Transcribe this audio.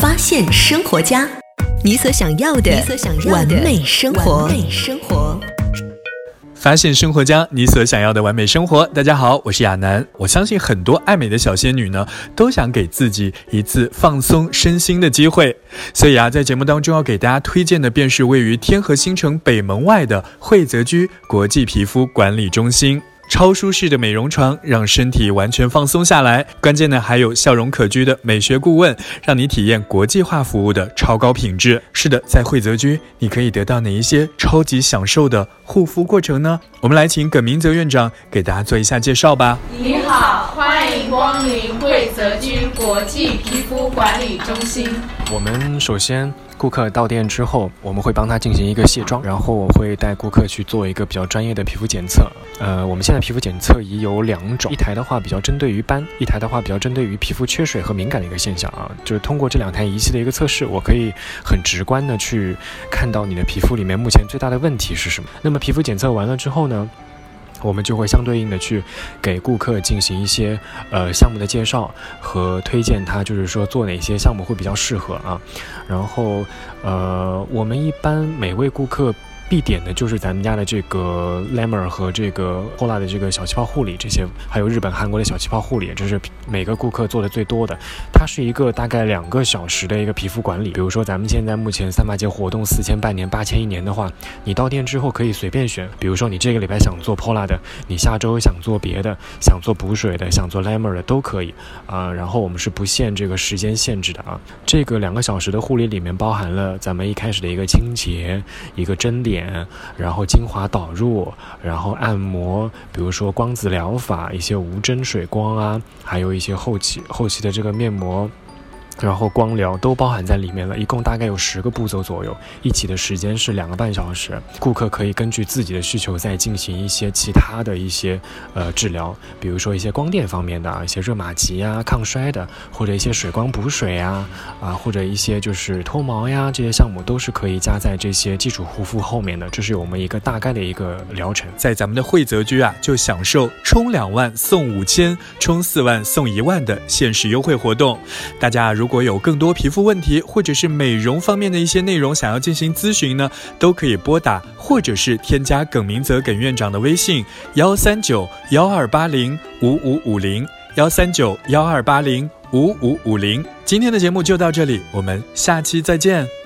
发现生活家，你所想要的，你所想要的完美生活。完美生活。发现生活家，你所想要的完美生活。大家好，我是亚楠。我相信很多爱美的小仙女呢，都想给自己一次放松身心的机会。所以啊，在节目当中要给大家推荐的，便是位于天河新城北门外的惠泽居国际皮肤管理中心。超舒适的美容床，让身体完全放松下来。关键呢，还有笑容可掬的美学顾问，让你体验国际化服务的超高品质。是的，在惠泽居，你可以得到哪一些超级享受的护肤过程呢？我们来请耿明泽院长给大家做一下介绍吧。你好，光临惠泽居国际皮肤管理中心。我们首先。顾客到店之后，我们会帮他进行一个卸妆，然后我会带顾客去做一个比较专业的皮肤检测。呃，我们现在皮肤检测仪有两种，一台的话比较针对于斑，一台的话比较针对于皮肤缺水和敏感的一个现象啊。就是通过这两台仪器的一个测试，我可以很直观的去看到你的皮肤里面目前最大的问题是什么。那么皮肤检测完了之后呢？我们就会相对应的去给顾客进行一些呃项目的介绍和推荐，他就是说做哪些项目会比较适合啊。然后呃，我们一般每位顾客。必点的就是咱们家的这个 Lamer 和这个 Pola 的这个小气泡护理，这些还有日本、韩国的小气泡护理，这是每个顾客做的最多的。它是一个大概两个小时的一个皮肤管理。比如说咱们现在目前三八节活动四千半年、八千一年的话，你到店之后可以随便选。比如说你这个礼拜想做 Pola 的，你下周想做别的，想做补水的，想做 Lamer 的都可以啊。然后我们是不限这个时间限制的啊。这个两个小时的护理里面包含了咱们一开始的一个清洁、一个针点。然后精华导入，然后按摩，比如说光子疗法，一些无针水光啊，还有一些后期后期的这个面膜。然后光疗都包含在里面了，一共大概有十个步骤左右，一起的时间是两个半小时。顾客可以根据自己的需求再进行一些其他的一些呃治疗，比如说一些光电方面的啊，一些热玛吉啊、抗衰的，或者一些水光补水啊，啊或者一些就是脱毛呀这些项目都是可以加在这些基础护肤后面的。这是我们一个大概的一个疗程。在咱们的惠泽居啊，就享受充两万送五千，充四万送一万的限时优惠活动。大家如果有更多皮肤问题，或者是美容方面的一些内容想要进行咨询呢，都可以拨打或者是添加耿明泽耿院长的微信幺三九幺二八零五五五零幺三九幺二八零五五五零。今天的节目就到这里，我们下期再见。